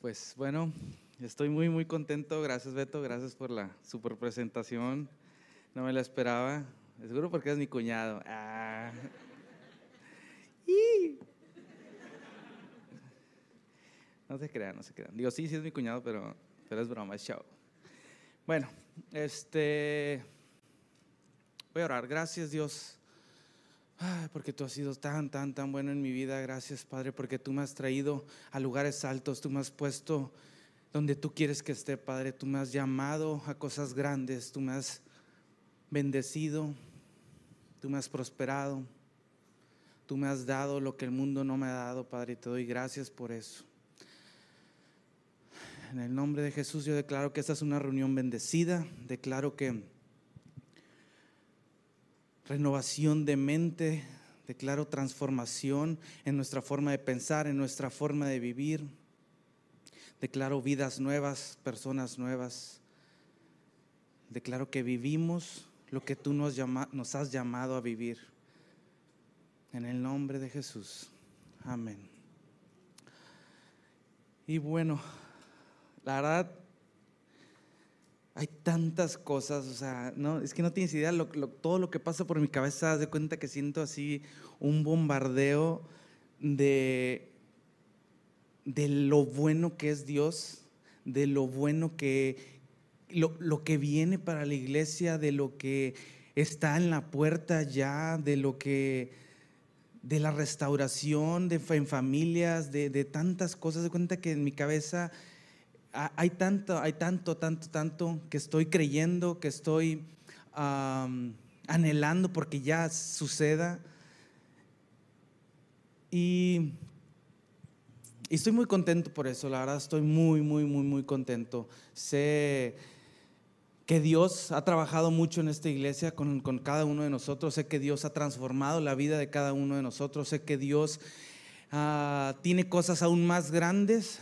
Pues bueno, estoy muy, muy contento. Gracias, Beto. Gracias por la super presentación. No me la esperaba. Seguro porque es mi cuñado. Ah. No se crean, no se crean. Digo, sí, sí es mi cuñado, pero, pero es broma, es chao. Bueno, este. Voy a orar. Gracias, Dios. Porque tú has sido tan, tan, tan bueno en mi vida. Gracias, Padre, porque tú me has traído a lugares altos. Tú me has puesto donde tú quieres que esté, Padre. Tú me has llamado a cosas grandes. Tú me has bendecido. Tú me has prosperado. Tú me has dado lo que el mundo no me ha dado, Padre. Y te doy gracias por eso. En el nombre de Jesús yo declaro que esta es una reunión bendecida. Declaro que renovación de mente, declaro transformación en nuestra forma de pensar, en nuestra forma de vivir. Declaro vidas nuevas, personas nuevas. Declaro que vivimos lo que tú nos, has llamado a vivir. En el nombre de Jesús. Amén. Y bueno, la verdad, hay tantas cosas, o sea, no, es que no tienes idea, todo lo que pasa por mi cabeza, de cuenta que siento así un bombardeo de, de lo bueno que es Dios, de lo bueno que, lo, lo que viene para la iglesia, de lo que está en la puerta ya, de lo que, de la restauración de, en familias, de, de tantas cosas, de cuenta que en mi cabeza hay tanto, hay tanto, tanto, tanto que estoy creyendo, que estoy anhelando porque ya suceda. Y, estoy muy contento por eso, la verdad estoy muy, muy, muy, muy contento. Sé que Dios ha trabajado mucho en esta iglesia con, con cada uno de nosotros, sé que Dios ha transformado la vida de cada uno de nosotros, sé que Dios ah, tiene cosas aún más grandes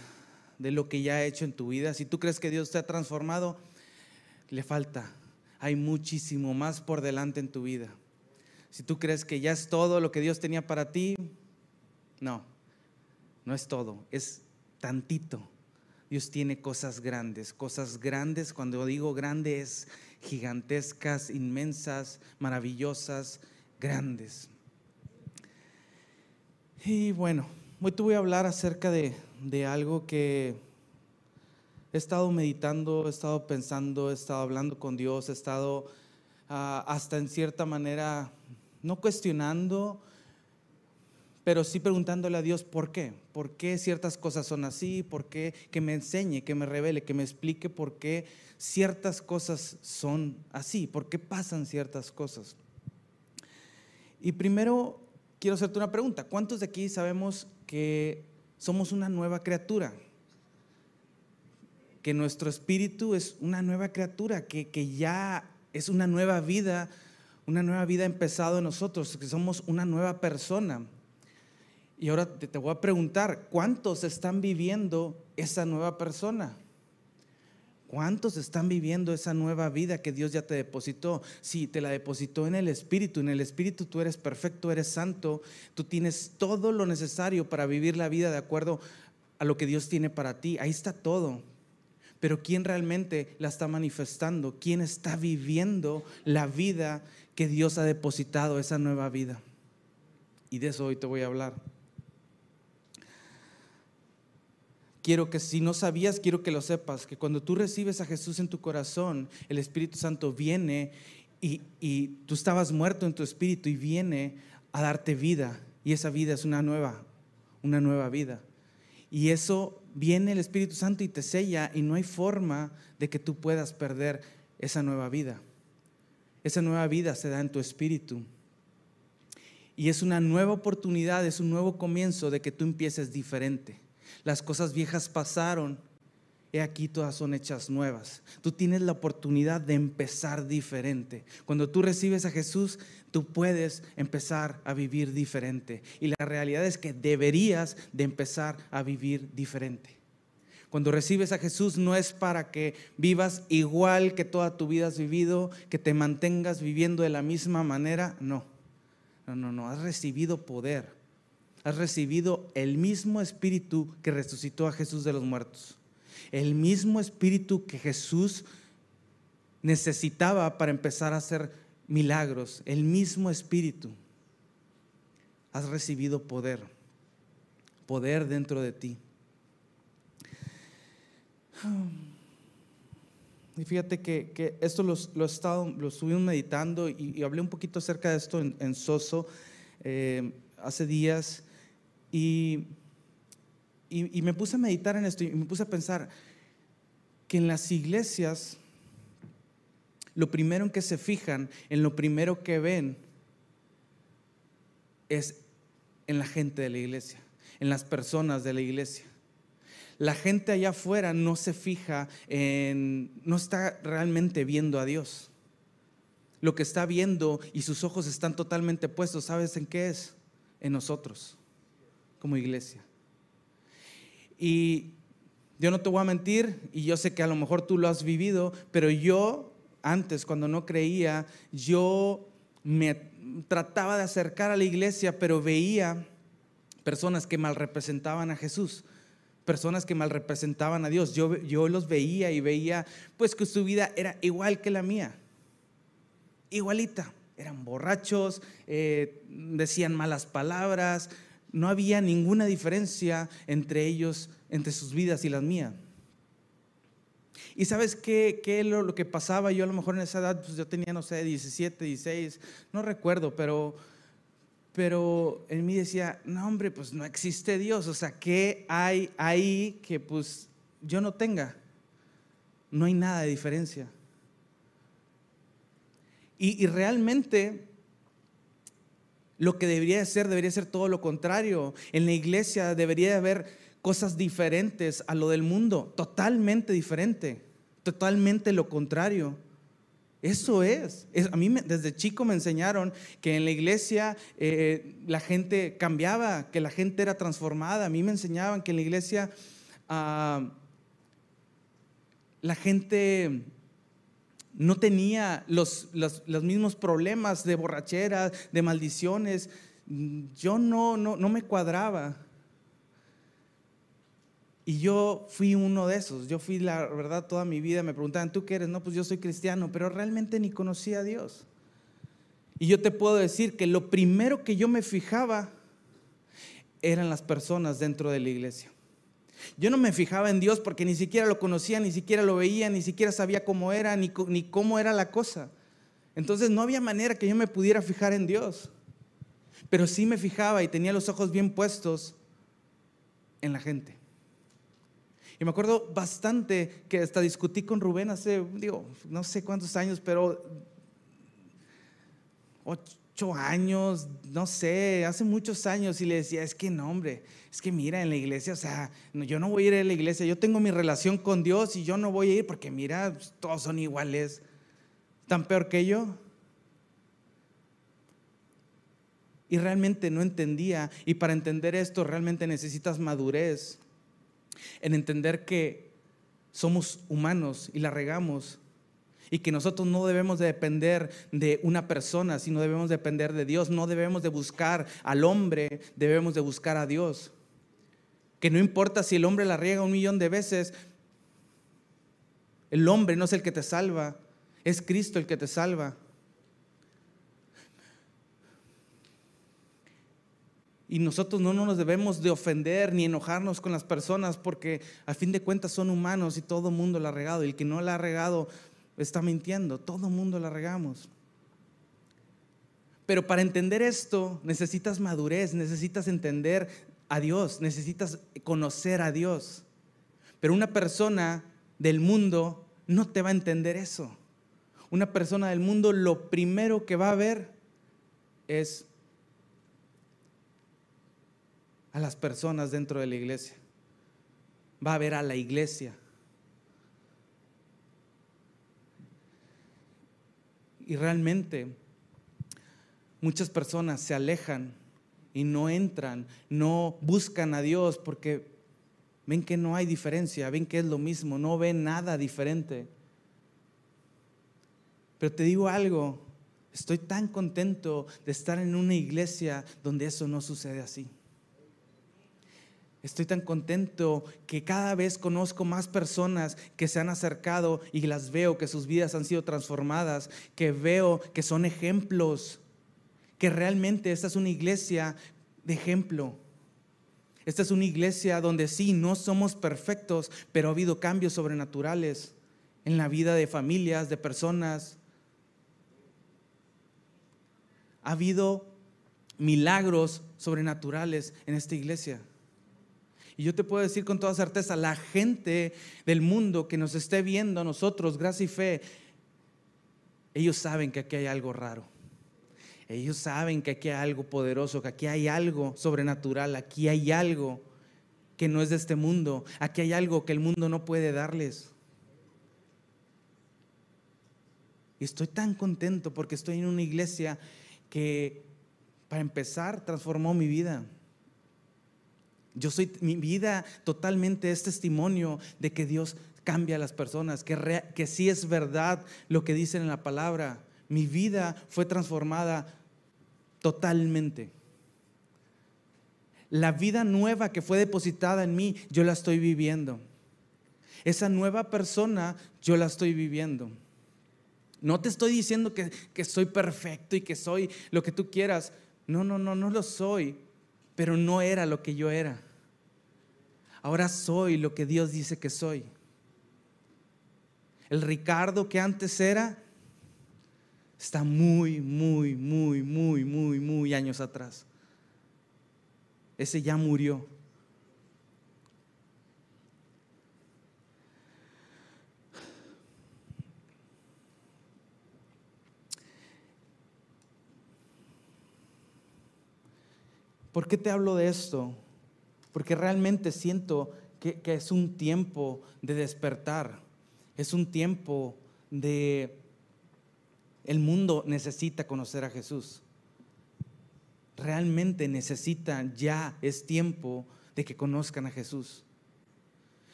de lo que ya ha hecho en tu vida. Si tú crees que Dios te ha transformado, le falta. Hay muchísimo más por delante en tu vida. Si tú crees que ya es todo lo que Dios tenía para ti, no, no es todo, es tantito. Dios tiene cosas grandes, cosas grandes, cuando digo grandes, gigantescas, inmensas, maravillosas, grandes. Y bueno, hoy te voy a hablar acerca de, de algo que he estado meditando, he estado pensando, he estado hablando con Dios, he estado ah, hasta en cierta manera, no cuestionando, pero sí preguntándole a Dios por qué, por qué ciertas cosas son así, por qué, que me enseñe, que me revele, que me explique por qué ciertas cosas son así, por qué pasan ciertas cosas. Y primero quiero hacerte una pregunta, ¿cuántos de aquí sabemos que somos una nueva criatura. Que nuestro espíritu es una nueva criatura, que, ya es una nueva vida, una nueva vida empezado en nosotros, que somos una nueva persona. Y ahora te, te voy a preguntar, ¿cuántos están viviendo esa nueva persona? ¿Cuántos están viviendo esa nueva vida que Dios ya te depositó? Sí, te la depositó en el Espíritu. En el Espíritu tú eres perfecto, eres santo. Tú tienes todo lo necesario para vivir la vida de acuerdo a lo que Dios tiene para ti. Ahí está todo. Pero ¿quién realmente la está manifestando? ¿Quién está viviendo la vida que Dios ha depositado, esa nueva vida? Y de eso hoy te voy a hablar. Quiero que si no sabías, quiero que lo sepas, que cuando tú recibes a Jesús en tu corazón, el Espíritu Santo viene y, y, tú estabas muerto en tu espíritu y viene a darte vida. Y esa vida es una nueva, una nueva vida. Y eso viene el Espíritu Santo y te sella y no hay forma de que tú puedas perder esa nueva vida. Esa nueva vida se da en tu espíritu. Y es una nueva oportunidad, es un nuevo comienzo de que tú empieces diferente las cosas viejas pasaron, he aquí todas son hechas nuevas. Tú tienes la oportunidad de empezar diferente. Cuando tú recibes a Jesús, tú puedes empezar a vivir diferente. Y la realidad es que deberías de empezar a vivir diferente. Cuando recibes a Jesús no es para que vivas igual que toda tu vida has vivido, que te mantengas viviendo de la misma manera, no. No, no, no, has recibido poder has recibido el mismo espíritu que resucitó a Jesús de los muertos. El mismo espíritu que Jesús necesitaba para empezar a hacer milagros. El mismo espíritu. Has recibido poder. Poder dentro de ti. Y fíjate que, esto lo, lo, he estado, lo estuvimos meditando y, hablé un poquito acerca de esto en, Soso eh, hace días y, y, me puse a meditar en esto y me puse a pensar que en las iglesias lo primero en que se fijan, en lo primero que ven, es en la gente de la iglesia, en las personas de la iglesia la gente allá afuera no se fija en, no está realmente viendo a Dios. Lo que está viendo y sus ojos están totalmente puestos, ¿sabes en qué es? En nosotros, como iglesia. Y yo no te voy a mentir, y yo sé que a lo mejor tú lo has vivido, pero yo antes, cuando no creía, yo me trataba de acercar a la iglesia, pero veía personas que mal representaban a Jesús personas que mal representaban a Dios. Yo, yo los veía y veía pues que su vida era igual que la mía, igualita. Eran borrachos, eh, decían malas palabras, no había ninguna diferencia entre ellos, entre sus vidas y las mías. ¿Y sabes qué, qué lo, lo, que pasaba? Yo a lo mejor en esa edad, pues yo tenía, no sé, 17, 16, no recuerdo, pero pero en mí decía, no hombre, pues no existe Dios, o sea, ¿qué hay ahí que pues yo no tenga? No hay nada de diferencia. Y, realmente lo que debería ser, debería ser todo lo contrario. En la iglesia debería haber cosas diferentes a lo del mundo, totalmente diferente, totalmente lo contrario. Eso es. A mí desde chico me enseñaron que en la iglesia eh, la gente cambiaba, que la gente era transformada. A mí me enseñaban que en la iglesia ah, la gente no tenía los, los, mismos problemas de borrachera, de maldiciones. Yo no, no, no me cuadraba. Y yo fui uno de esos. Yo fui, la verdad, toda mi vida. Me preguntaban, ¿tú qué eres? No, pues yo soy cristiano, pero realmente ni conocía a Dios. Y yo te puedo decir que lo primero que yo me fijaba eran las personas dentro de la iglesia. Yo no me fijaba en Dios porque ni siquiera lo conocía, ni siquiera lo veía, ni siquiera sabía cómo era, ni, ni cómo era la cosa. Entonces no había manera que yo me pudiera fijar en Dios. Pero sí me fijaba y tenía los ojos bien puestos en la gente. Y me acuerdo bastante que hasta discutí con Rubén hace, digo, no sé cuántos años, pero ocho años, no sé, hace muchos años y le decía, es que no, hombre, es que mira, en la iglesia, o sea, yo no voy a ir a la iglesia, yo tengo mi relación con Dios y yo no voy a ir porque mira, pues, todos son iguales, tan peor que yo. Y realmente no entendía, y para entender esto realmente necesitas madurez en entender que somos humanos y la regamos y que nosotros no debemos de depender de una persona, sino debemos depender de Dios, no debemos de buscar al hombre, debemos de buscar a Dios. Que no importa si el hombre la riega un millón de veces, el hombre no es el que te salva, es Cristo el que te salva. Y nosotros no nos debemos de ofender ni enojarnos con las personas porque a fin de cuentas son humanos y todo el mundo la ha regado. Y el que no la ha regado está mintiendo. Todo mundo la regamos. Pero para entender esto necesitas madurez, necesitas entender a Dios, necesitas conocer a Dios. Pero una persona del mundo no te va a entender eso. Una persona del mundo lo primero que va a ver es a las personas dentro de la iglesia. Va a ver a la iglesia. Y realmente muchas personas se alejan y no entran, no buscan a Dios porque ven que no hay diferencia, ven que es lo mismo, no ven nada diferente. Pero te digo algo, estoy tan contento de estar en una iglesia donde eso no sucede así. Estoy tan contento que cada vez conozco más personas que se han acercado y las veo que sus vidas han sido transformadas, que veo que son ejemplos, que realmente esta es una iglesia de ejemplo. Esta es una iglesia donde sí, no somos perfectos, pero ha habido cambios sobrenaturales en la vida de familias, de personas. Ha habido milagros sobrenaturales en esta iglesia. Y yo te puedo decir con toda certeza, la gente del mundo que nos esté viendo a nosotros, gracia y fe, ellos saben que aquí hay algo raro. Ellos saben que aquí hay algo poderoso, que aquí hay algo sobrenatural, aquí hay algo que no es de este mundo, aquí hay algo que el mundo no puede darles. Y estoy tan contento porque estoy en una iglesia que, para empezar, transformó mi vida. Yo soy, mi vida totalmente es testimonio de que Dios cambia a las personas, que, que sí es verdad lo que dicen en la palabra. Mi vida fue transformada totalmente. La vida nueva que fue depositada en mí, yo la estoy viviendo. Esa nueva persona, yo la estoy viviendo. No te estoy diciendo que, que soy perfecto y que soy lo que tú quieras. No, no, no, no lo soy, pero no era lo que yo era. Ahora soy lo que Dios dice que soy. El Ricardo que antes era, está muy, muy, muy, muy, muy, muy años atrás. Ese ya murió. ¿Por qué te hablo de esto? Porque realmente siento que, es un tiempo de despertar, es un tiempo de el mundo necesita conocer a Jesús. Realmente necesita, ya es tiempo de que conozcan a Jesús.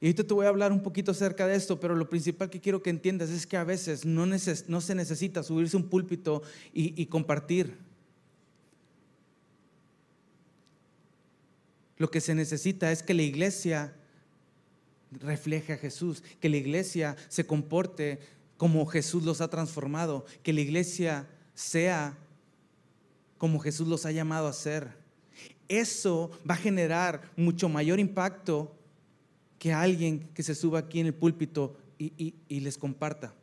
Y ahorita te voy a hablar un poquito acerca de esto, pero lo principal que quiero que entiendas es que a veces no, se necesita subirse un púlpito y compartir. Lo que se necesita es que la iglesia refleje a Jesús, que la iglesia se comporte como Jesús los ha transformado, que la iglesia sea como Jesús los ha llamado a ser. Eso va a generar mucho mayor impacto que alguien que se suba aquí en el púlpito y, les comparta.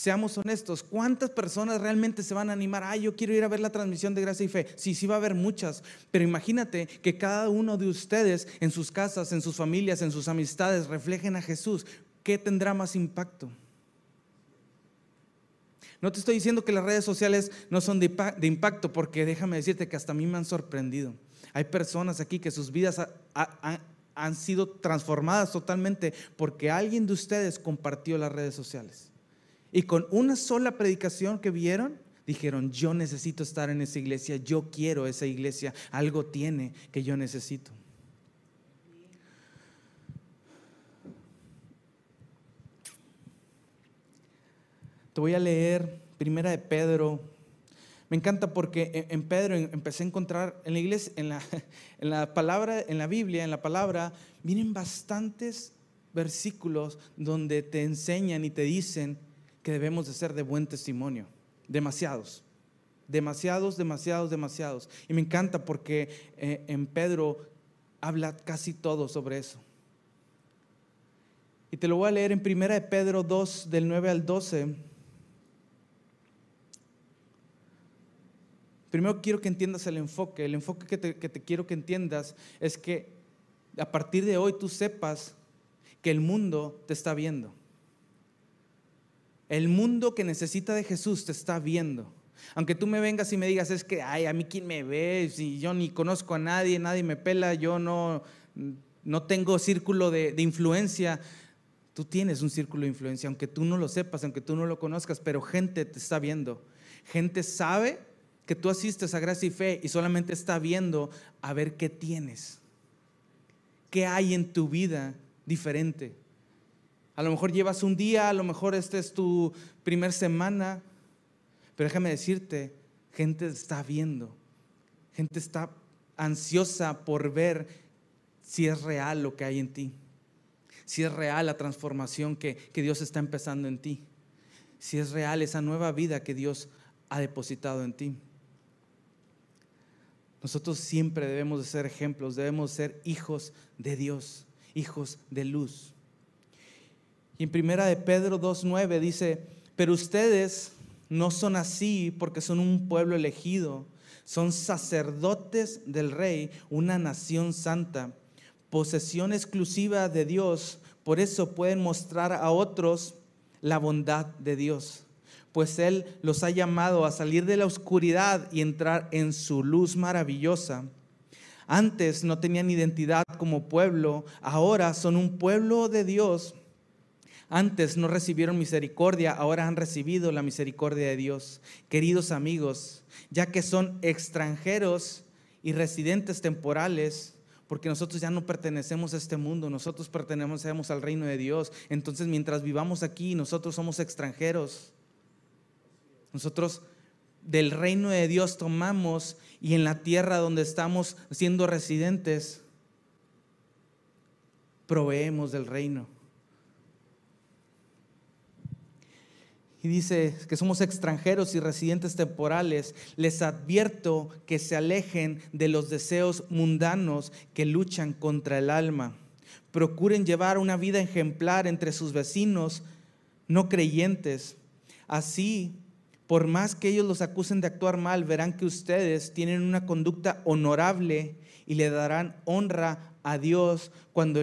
Seamos honestos, ¿cuántas personas realmente se van a animar? Ah, yo quiero ir a ver la transmisión de gracia y fe. Sí, sí va a haber muchas, pero imagínate que cada uno de ustedes en sus casas, en sus familias, en sus amistades reflejen a Jesús. ¿Qué tendrá más impacto? No te estoy diciendo que las redes sociales no son de, impacto, porque déjame decirte que hasta a mí me han sorprendido. Hay personas aquí que sus vidas han sido transformadas totalmente porque alguien de ustedes compartió las redes sociales. Y con una sola predicación que vieron, dijeron, yo necesito estar en esa iglesia, yo quiero esa iglesia, algo tiene que yo necesito. Te voy a leer Primera de Pedro. Me encanta porque en Pedro empecé a encontrar en la iglesia, en la, en la palabra, en la Biblia, en la palabra, vienen bastantes versículos donde te enseñan y te dicen que debemos de ser de buen testimonio. Demasiados. Demasiados, demasiados, demasiados. Y me encanta porque eh, en Pedro habla casi todo sobre eso. Y te lo voy a leer en Primera de Pedro 2, del 9 al 12. Primero quiero que entiendas el enfoque. El enfoque que te, quiero que entiendas es que a partir de hoy tú sepas que el mundo te está viendo. El mundo que necesita de Jesús te está viendo. Aunque tú me vengas y me digas, es que, ay, a mí quién me ve, si yo ni conozco a nadie, nadie me pela, yo no, no tengo círculo de, de influencia. Tú tienes un círculo de influencia, aunque tú no lo sepas, aunque tú no lo conozcas, pero gente te está viendo. Gente sabe que tú asistes a gracia y fe y solamente está viendo a ver qué tienes, qué hay en tu vida diferente. A lo mejor llevas un día, a lo mejor esta es tu primer semana, pero déjame decirte, gente está viendo, gente está ansiosa por ver si es real lo que hay en ti, si es real la transformación que, que Dios está empezando en ti, si es real esa nueva vida que Dios ha depositado en ti. Nosotros siempre debemos de ser ejemplos, debemos ser hijos de Dios, hijos de luz. Y en primera de Pedro 2.9 dice, pero ustedes no son así porque son un pueblo elegido, son sacerdotes del rey, una nación santa, posesión exclusiva de Dios, por eso pueden mostrar a otros la bondad de Dios pues Él los ha llamado a salir de la oscuridad y entrar en su luz maravillosa. Antes no tenían identidad como pueblo, ahora son un pueblo de Dios. Antes no recibieron misericordia, ahora han recibido la misericordia de Dios. Queridos amigos, ya que son extranjeros y residentes temporales, porque nosotros ya no pertenecemos a este mundo, nosotros pertenecemos al reino de Dios. Entonces, mientras vivamos aquí, nosotros somos extranjeros. Nosotros del reino de Dios tomamos y en la tierra donde estamos siendo residentes, proveemos del reino. Y dice que somos extranjeros y residentes temporales. Les advierto que se alejen de los deseos mundanos que luchan contra el alma. Procuren llevar una vida ejemplar entre sus vecinos no creyentes. Así por más que ellos los acusen de actuar mal, verán que ustedes tienen una conducta honorable y le darán honra a Dios cuando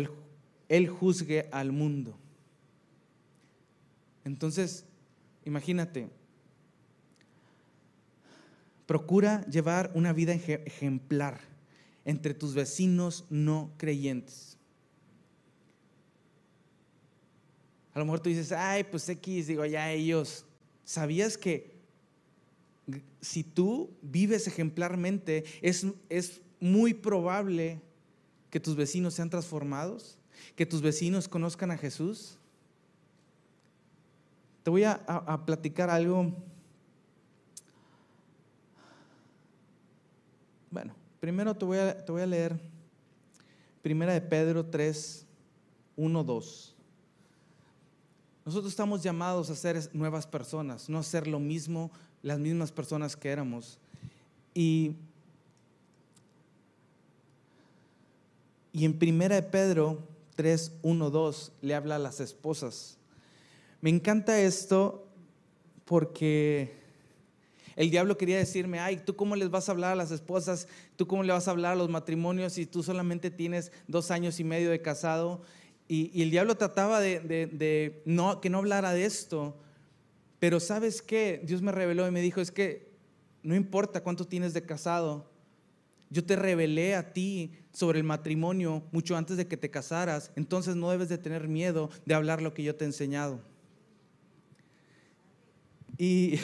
Él, juzgue al mundo. Entonces, imagínate, procura llevar una vida ejemplar entre tus vecinos no creyentes. A lo mejor tú dices, ay, pues X, digo, ya ellos. ¿Sabías que si tú vives ejemplarmente, es, es muy probable que tus vecinos sean transformados, que tus vecinos conozcan a Jesús. Te voy a, platicar algo. Bueno, primero te voy, a, te voy a leer Primera de Pedro 3, 1, 2. Nosotros estamos llamados a ser nuevas personas, no a ser lo mismo las mismas personas que éramos. Y, y en primera de Pedro 3, 1, 2 le habla a las esposas. Me encanta esto porque el diablo quería decirme, ay, ¿tú cómo les vas a hablar a las esposas? ¿Tú cómo le vas a hablar a los matrimonios si tú solamente tienes dos años y medio de casado? Y, el diablo trataba de, de, no, que no hablara de esto, pero sabes qué, Dios me reveló y me dijo, es que no importa cuánto tienes de casado, yo te revelé a ti sobre el matrimonio mucho antes de que te casaras, entonces no debes de tener miedo de hablar lo que yo te he enseñado. Y,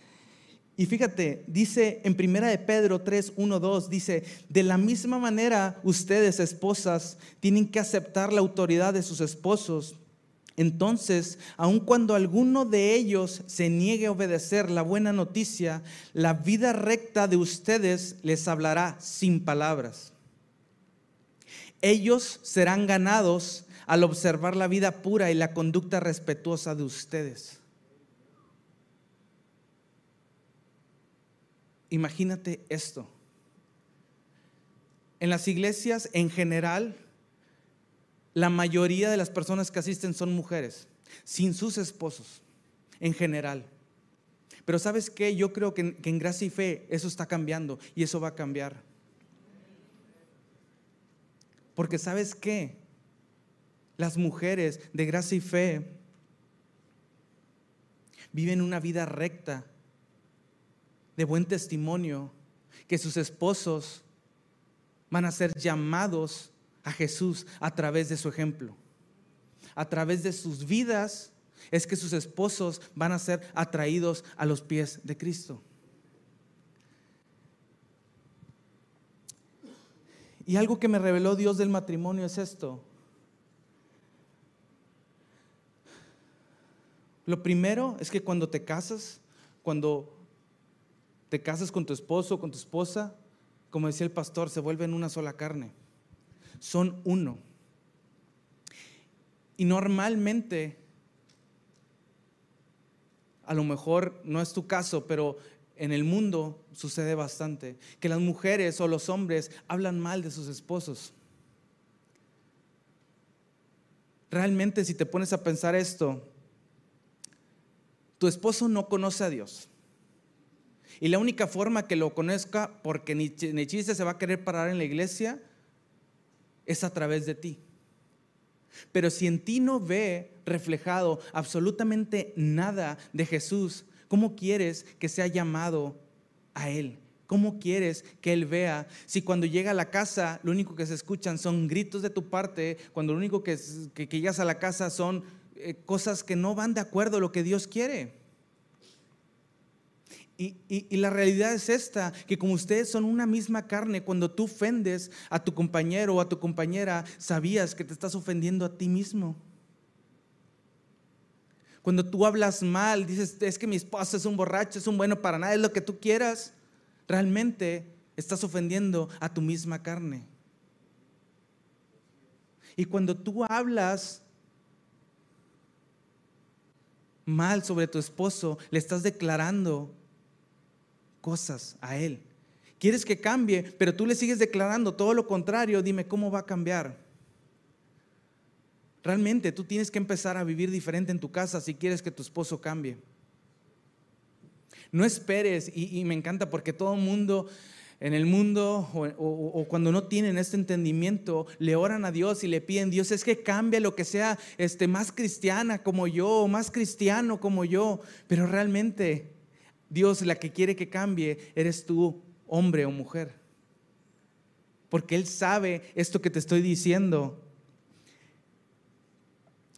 y fíjate, dice en primera de Pedro 3, 1, 2, dice, de la misma manera ustedes, esposas, tienen que aceptar la autoridad de sus esposos entonces, aun cuando alguno de ellos se niegue a obedecer la buena noticia, la vida recta de ustedes les hablará sin palabras. Ellos serán ganados al observar la vida pura y la conducta respetuosa de ustedes. Imagínate esto. En las iglesias en general, la mayoría de las personas que asisten son mujeres, sin sus esposos, en general. Pero sabes qué, yo creo que en, gracia y fe eso está cambiando y eso va a cambiar. Porque sabes qué, las mujeres de gracia y fe viven una vida recta, de buen testimonio, que sus esposos van a ser llamados a Jesús a través de su ejemplo. A través de sus vidas es que sus esposos van a ser atraídos a los pies de Cristo. Y algo que me reveló Dios del matrimonio es esto. Lo primero es que cuando te casas, cuando te casas con tu esposo, con tu esposa, como decía el pastor, se vuelven una sola carne son uno. Y normalmente, a lo mejor no es tu caso, pero en el mundo sucede bastante, que las mujeres o los hombres hablan mal de sus esposos. Realmente si te pones a pensar esto, tu esposo no conoce a Dios. Y la única forma que lo conozca, porque ni, chiste se va a querer parar en la iglesia, es a través de ti. Pero si en ti no ve reflejado absolutamente nada de Jesús, ¿cómo quieres que sea llamado a Él? ¿Cómo quieres que Él vea si cuando llega a la casa lo único que se escuchan son gritos de tu parte, cuando lo único que, que, llegas a la casa son eh, cosas que no van de acuerdo a lo que Dios quiere? Y, la realidad es esta, que como ustedes son una misma carne, cuando tú ofendes a tu compañero o a tu compañera, sabías que te estás ofendiendo a ti mismo. Cuando tú hablas mal, dices, es que mi esposo es un borracho, es un bueno para nada, es lo que tú quieras realmente estás ofendiendo a tu misma carne. Y cuando tú hablas mal sobre tu esposo, le estás declarando cosas a él. Quieres que cambie, pero tú le sigues declarando todo lo contrario, dime cómo va a cambiar. Realmente tú tienes que empezar a vivir diferente en tu casa si quieres que tu esposo cambie. No esperes, y, me encanta porque todo el mundo en el mundo o, cuando no tienen este entendimiento, le oran a Dios y le piden, Dios es que cambie lo que sea este, más cristiana como yo, más cristiano como yo, pero realmente Dios la que quiere que cambie eres tú, hombre o mujer. Porque Él sabe esto que te estoy diciendo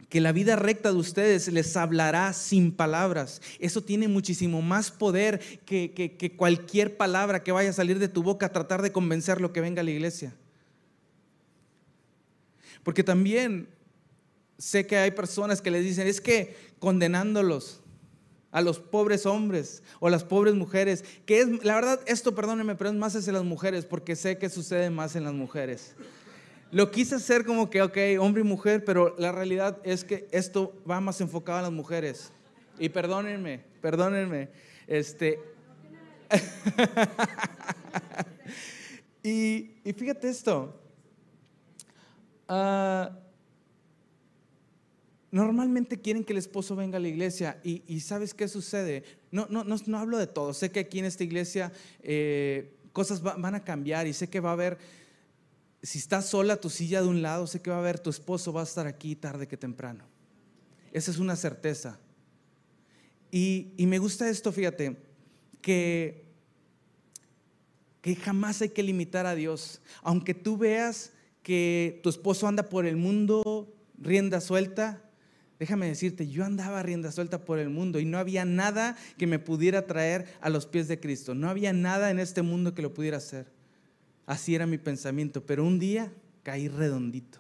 que la vida recta de ustedes les hablará sin palabras. Eso tiene muchísimo más poder que, cualquier palabra que vaya a salir de tu boca a tratar de convencer lo que venga a la iglesia. Porque también sé que hay personas que les dicen, es que condenándolos a los pobres hombres o las pobres mujeres, que es, la verdad, esto perdónenme, pero es más hacia las mujeres, porque sé que sucede más en las mujeres. Lo quise hacer como que, ok, hombre y mujer, pero la realidad es que esto va más enfocado a las mujeres. Y perdónenme, perdónenme. Este. y, fíjate esto. Ah, normalmente quieren que el esposo venga a la iglesia y, ¿sabes qué sucede? No, no, no, hablo de todo. Sé que aquí en esta iglesia eh, cosas van a cambiar y sé que va a haber si estás sola tu silla de un lado, sé que va a haber tu esposo, va a estar aquí tarde que temprano. Esa es una certeza. Y, me gusta esto, fíjate, que, que jamás hay que limitar a Dios. Aunque tú veas que tu esposo anda por el mundo rienda suelta, déjame decirte, yo andaba rienda suelta por el mundo y no había nada que me pudiera traer a los pies de Cristo. No había nada en este mundo que lo pudiera hacer. Así era mi pensamiento, pero un día caí redondito.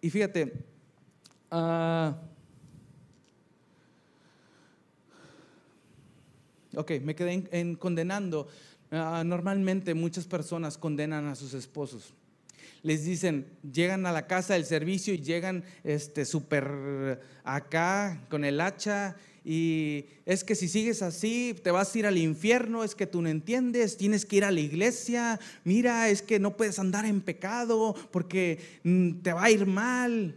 Y fíjate, uh, ok, me quedé en, condenando. Ah, normalmente muchas personas condenan a sus esposos. Les dicen, llegan a la casa del servicio y llegan este súper acá con el hacha y es que si sigues así te vas a ir al infierno, es que tú no entiendes, tienes que ir a la iglesia, mira, es que no puedes andar en pecado porque mm, te va a ir mal.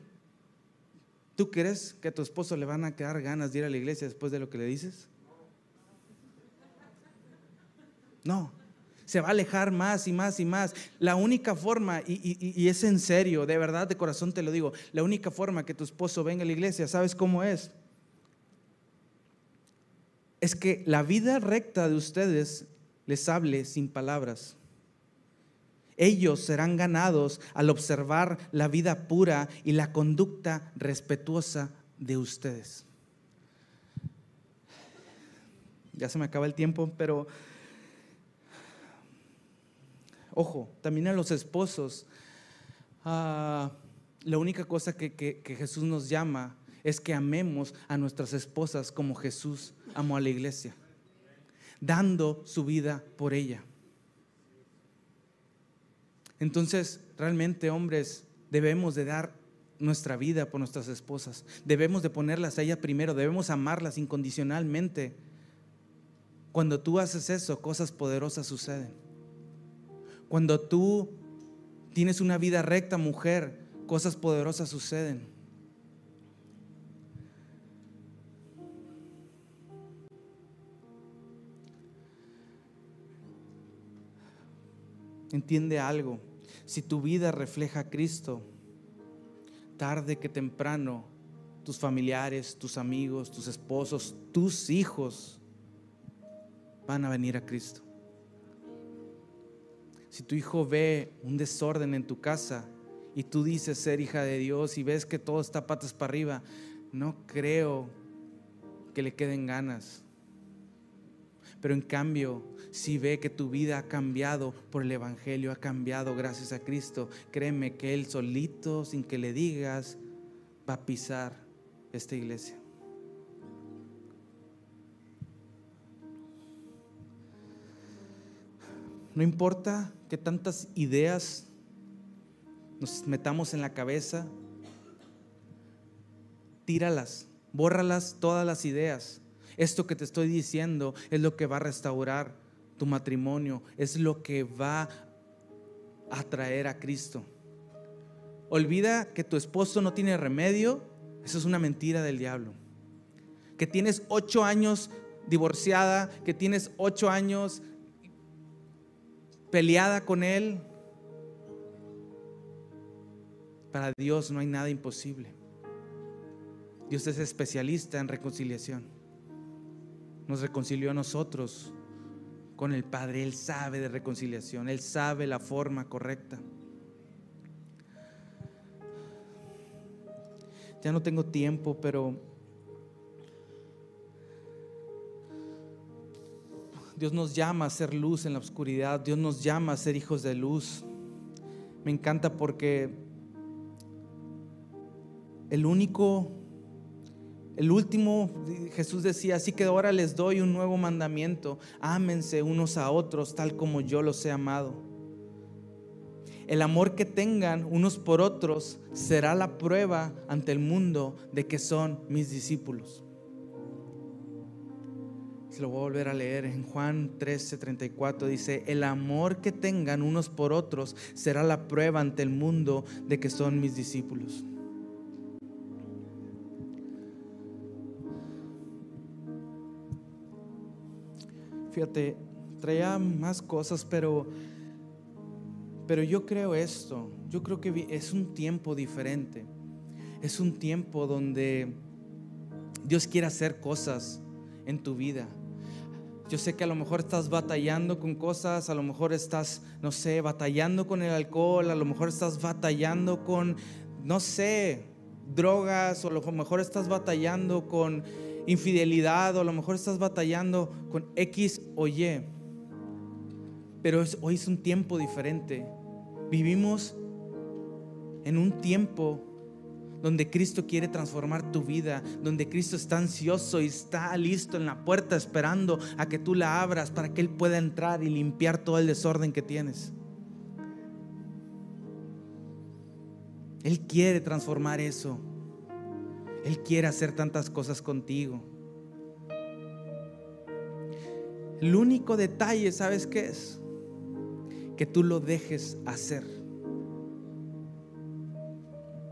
¿Tú crees que a tu esposo le van a quedar ganas de ir a la iglesia después de lo que le dices? No, se va a alejar más y más y más. La única forma, y, y, es en serio, de verdad, de corazón te lo digo, la única forma que tu esposo venga a la iglesia, ¿sabes cómo es? es que la vida recta de ustedes les hable sin palabras. Ellos serán ganados al observar la vida pura y la conducta respetuosa de ustedes. Ya se me acaba el tiempo, pero ojo, también a los esposos, ah, la única cosa que, Jesús nos llama es que amemos a nuestras esposas como Jesús amó a la iglesia, dando su vida por ella. Entonces, realmente, hombres, debemos de dar nuestra vida por nuestras esposas. Debemos de ponerlas a ella primero, debemos amarlas incondicionalmente. Cuando tú haces eso, cosas poderosas suceden. Cuando tú tienes una vida recta, mujer, cosas poderosas suceden. Entiende algo. Si tu vida refleja a Cristo, tarde que temprano, tus familiares, tus amigos, tus esposos, tus hijos van a venir a Cristo. Si tu hijo ve un desorden en tu casa y tú dices ser hija de Dios y ves que todo está patas para arriba, no creo que le queden ganas. Pero en cambio, si ve que tu vida ha cambiado por el Evangelio, ha cambiado gracias a Cristo, créeme que Él solito, sin que le digas, va a pisar esta iglesia. No importa que tantas ideas nos metamos en la cabeza, tíralas, bórralas todas las ideas. Esto que te estoy diciendo es lo que va a restaurar tu matrimonio, es lo que va a traer a Cristo. Olvida que tu esposo no tiene remedio, eso es una mentira del diablo. Que tienes ocho años divorciada, que tienes ocho años peleada con él. Para Dios no hay nada imposible. Dios es especialista en reconciliación. Nos reconcilió a nosotros con el Padre. Él sabe de reconciliación, Él sabe la forma correcta. Ya no tengo tiempo, pero Dios nos llama a ser luz en la oscuridad, Dios nos llama a ser hijos de luz. Me encanta porque el único el último, Jesús decía, así que ahora les doy un nuevo mandamiento, ámense unos a otros tal como yo los he amado. El amor que tengan unos por otros será la prueba ante el mundo de que son mis discípulos. Lo voy a volver a leer en Juan 13:34 dice, el amor que tengan unos por otros será la prueba ante el mundo de que son mis discípulos. Fíjate, traía más cosas, pero, pero yo creo esto. Yo creo que es un tiempo diferente. Es un tiempo donde Dios quiere hacer cosas en tu vida. Yo sé que a lo mejor estás batallando con cosas, a lo mejor estás, no sé, batallando con el alcohol, a lo mejor estás batallando con, no sé, drogas, o a lo mejor estás batallando con infidelidad o a lo mejor estás batallando con X o Y. Pero hoy es un tiempo diferente. Vivimos en un tiempo donde Cristo quiere transformar tu vida, donde Cristo está ansioso y está listo en la puerta esperando a que tú la abras para que Él pueda entrar y limpiar todo el desorden que tienes. Él quiere transformar eso. Él quiere hacer tantas cosas contigo. El único detalle, ¿sabes qué es? Que tú lo dejes hacer.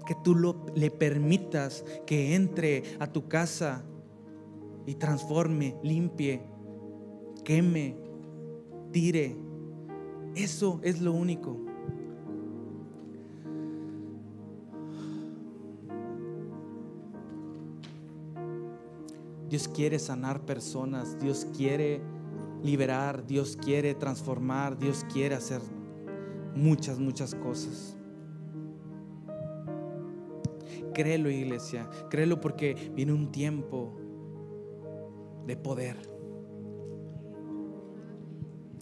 Que tú lo, le permitas que entre a tu casa y transforme, limpie, queme, tire. Eso es lo único. Dios quiere sanar personas, Dios quiere liberar, Dios quiere transformar, Dios quiere hacer muchas, muchas cosas. Créelo iglesia, créelo porque viene un tiempo de poder.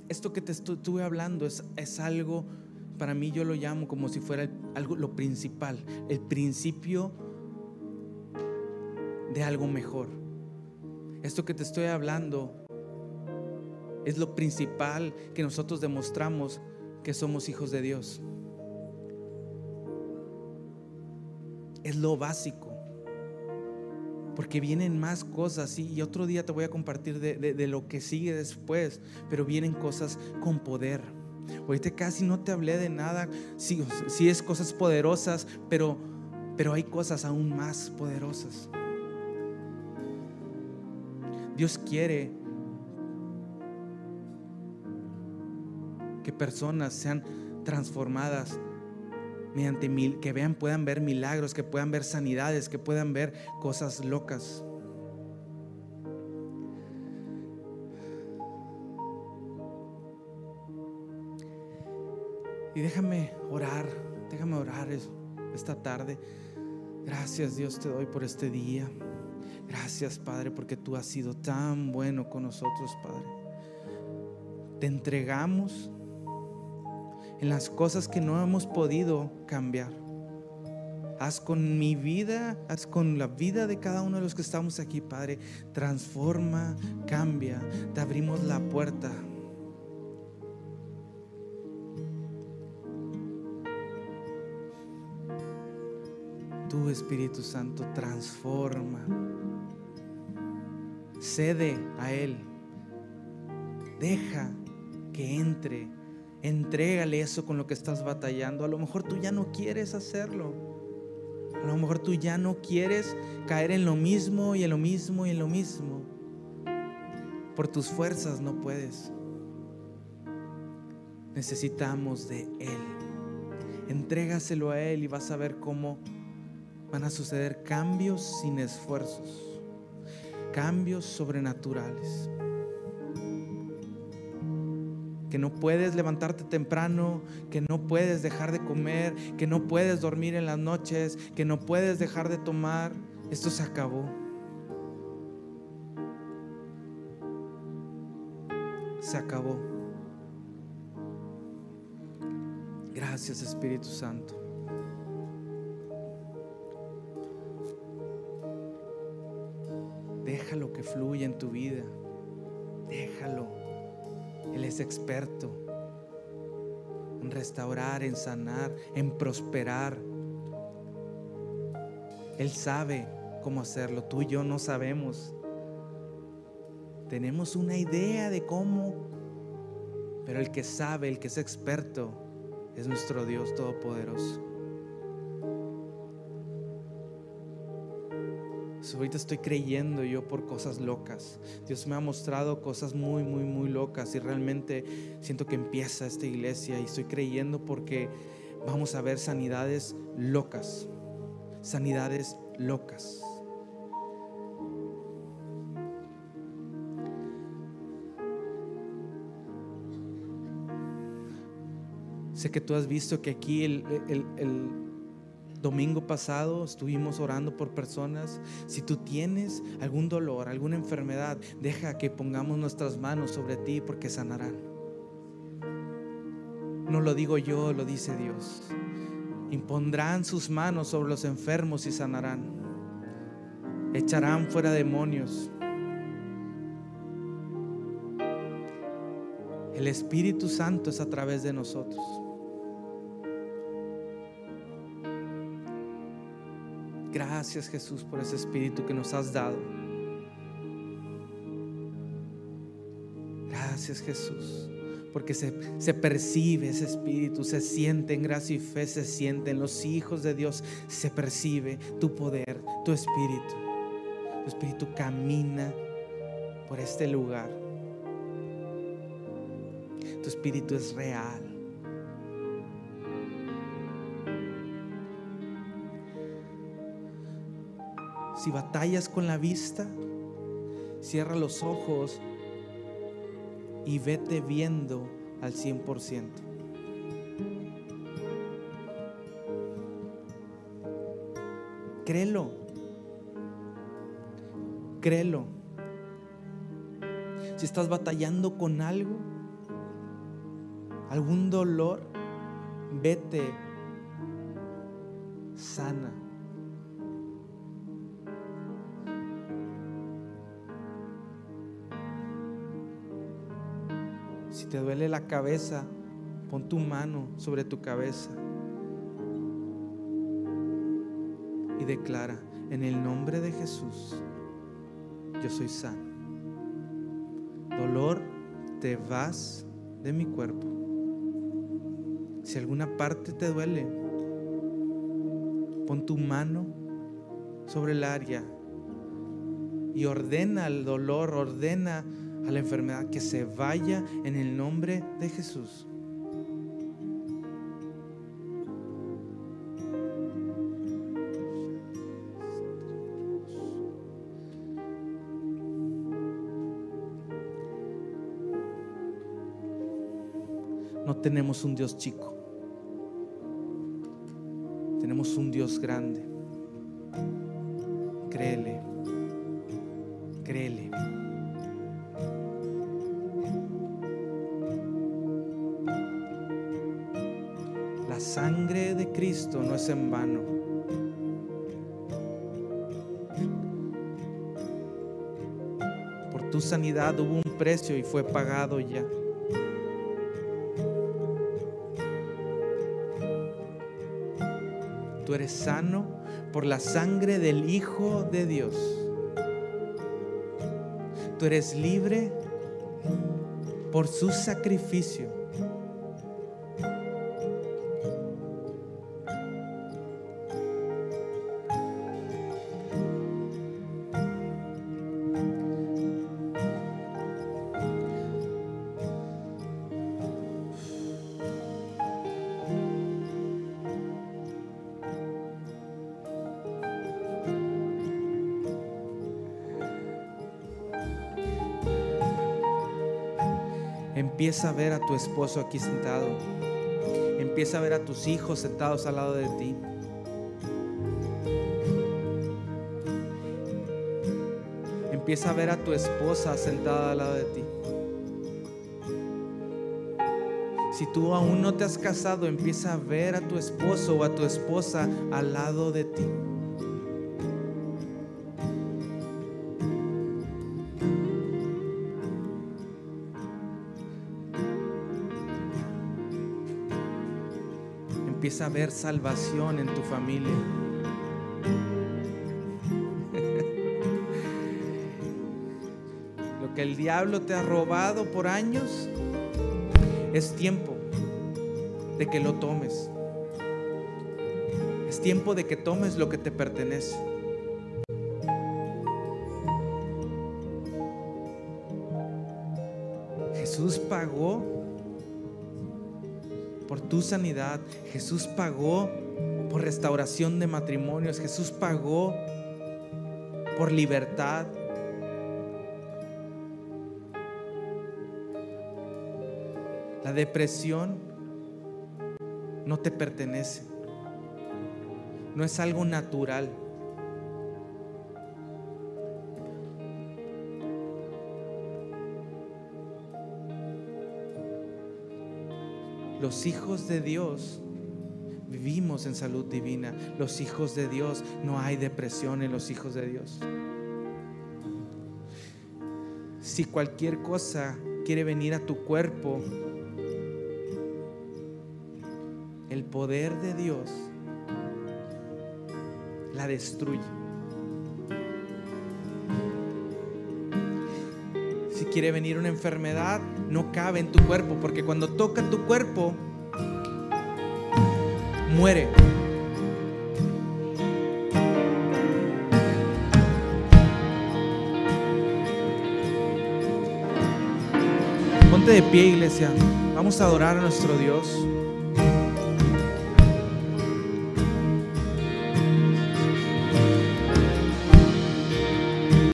Esto que te estuve hablando es, es algo, para mí yo lo llamo como si fuera algo, lo principal, el principio de algo mejor. Esto que te estoy hablando es lo principal que nosotros demostramos que somos hijos de Dios. Es lo básico. Porque vienen más cosas y otro día te voy a compartir de, lo que sigue después, pero vienen cosas con poder. Ahorita casi no te hablé de nada, sí es cosas poderosas, pero, pero hay cosas aún más poderosas. Dios quiere que personas sean transformadas mediante mil, que vean, puedan ver milagros, que puedan ver sanidades, que puedan ver cosas locas. Y déjame orar, déjame orar esta tarde. Gracias Dios te doy por este día. Gracias Padre porque tú has sido tan bueno con nosotros Padre. Te entregamos en las cosas que no hemos podido cambiar. Haz con mi vida, haz con la vida de cada uno de los que estamos aquí, Padre. Transforma, cambia. Te abrimos la puerta. Tu Espíritu Santo transforma. Cede a Él. Deja que entre Entrégale eso con lo que estás batallando. A lo mejor tú ya no quieres hacerlo. A lo mejor tú ya no quieres caer en lo mismo y en lo mismo y en lo mismo. Por tus fuerzas no puedes. Necesitamos de Él. Entrégaselo a Él y vas a ver cómo van a suceder cambios sin esfuerzos. Cambios sobrenaturales que no puedes levantarte temprano, que no puedes dejar de comer, que no puedes dormir en las noches, que no puedes dejar de tomar. Esto se acabó. Se acabó. Gracias Espíritu Santo. Déjalo que fluya en tu vida. Déjalo. Él es experto en restaurar, en sanar, en prosperar. Él sabe cómo hacerlo. Tú y yo no sabemos. Tenemos una idea de cómo, pero el que sabe, el que es experto, es nuestro Dios Todopoderoso. Ahorita estoy creyendo yo por cosas locas. Dios me ha mostrado cosas muy, muy, muy locas y realmente siento que empieza esta iglesia y estoy creyendo porque vamos a ver sanidades locas. Sanidades locas. Sé que tú has visto que aquí el, domingo pasado estuvimos orando por personas. Si tú tienes algún dolor, alguna enfermedad, deja que pongamos nuestras manos sobre ti porque sanarán. No lo digo yo, lo dice Dios. Impondrán sus manos sobre los enfermos y sanarán. Echarán fuera demonios. El Espíritu Santo es a través de nosotros. Gracias Jesús por ese espíritu que nos has dado. Gracias Jesús, porque se, se, percibe ese espíritu, se siente en gracia y fe, se siente en los hijos de Dios, se percibe tu poder, tu espíritu. Tu espíritu camina por este lugar. Tu espíritu es real. Si batallas con la vista, cierra los ojos y vete viendo al 100%. Créelo. Créelo. Si estás batallando con algo, algún dolor, vete sana. Te duele la cabeza, Pon tu mano sobre tu cabeza y declara, en el nombre de Jesús, yo soy sano. Dolor, te vas de mi cuerpo. Si alguna parte te duele, pon tu mano sobre el área y ordena el dolor, ordena a la enfermedad que se vaya en el nombre de Jesús. No tenemos un Dios chico. Tenemos un Dios grande. Créele. Créele. Cristo no es en vano. Por tu sanidad hubo un precio y fue pagado ya. Tú eres sano por la sangre del Hijo de Dios. Tú eres libre por su sacrificio. Empieza a ver a tu esposo aquí sentado. Empieza a ver a tus hijos sentados al lado de ti. Empieza a ver a tu esposa sentada al lado de ti. Si tú aún no te has casado, empieza a ver a tu esposo o a tu esposa al lado de ti. Ver salvación en tu familia. Lo que el diablo te ha robado por años es tiempo de que lo tomes. Es tiempo de que tomes lo que te pertenece. Jesús pagó por tu sanidad. Jesús pagó por restauración de matrimonios. Jesús pagó por libertad. La depresión no te pertenece. No es algo natural. Los hijos de Dios vivimos en salud divina. Los hijos de Dios, no hay depresión en los hijos de Dios. Si cualquier cosa quiere venir a tu cuerpo, el poder de Dios la destruye. Quiere venir una enfermedad, no cabe en tu cuerpo, porque cuando toca tu cuerpo, muere. Ponte de pie, iglesia. Vamos a adorar a nuestro Dios.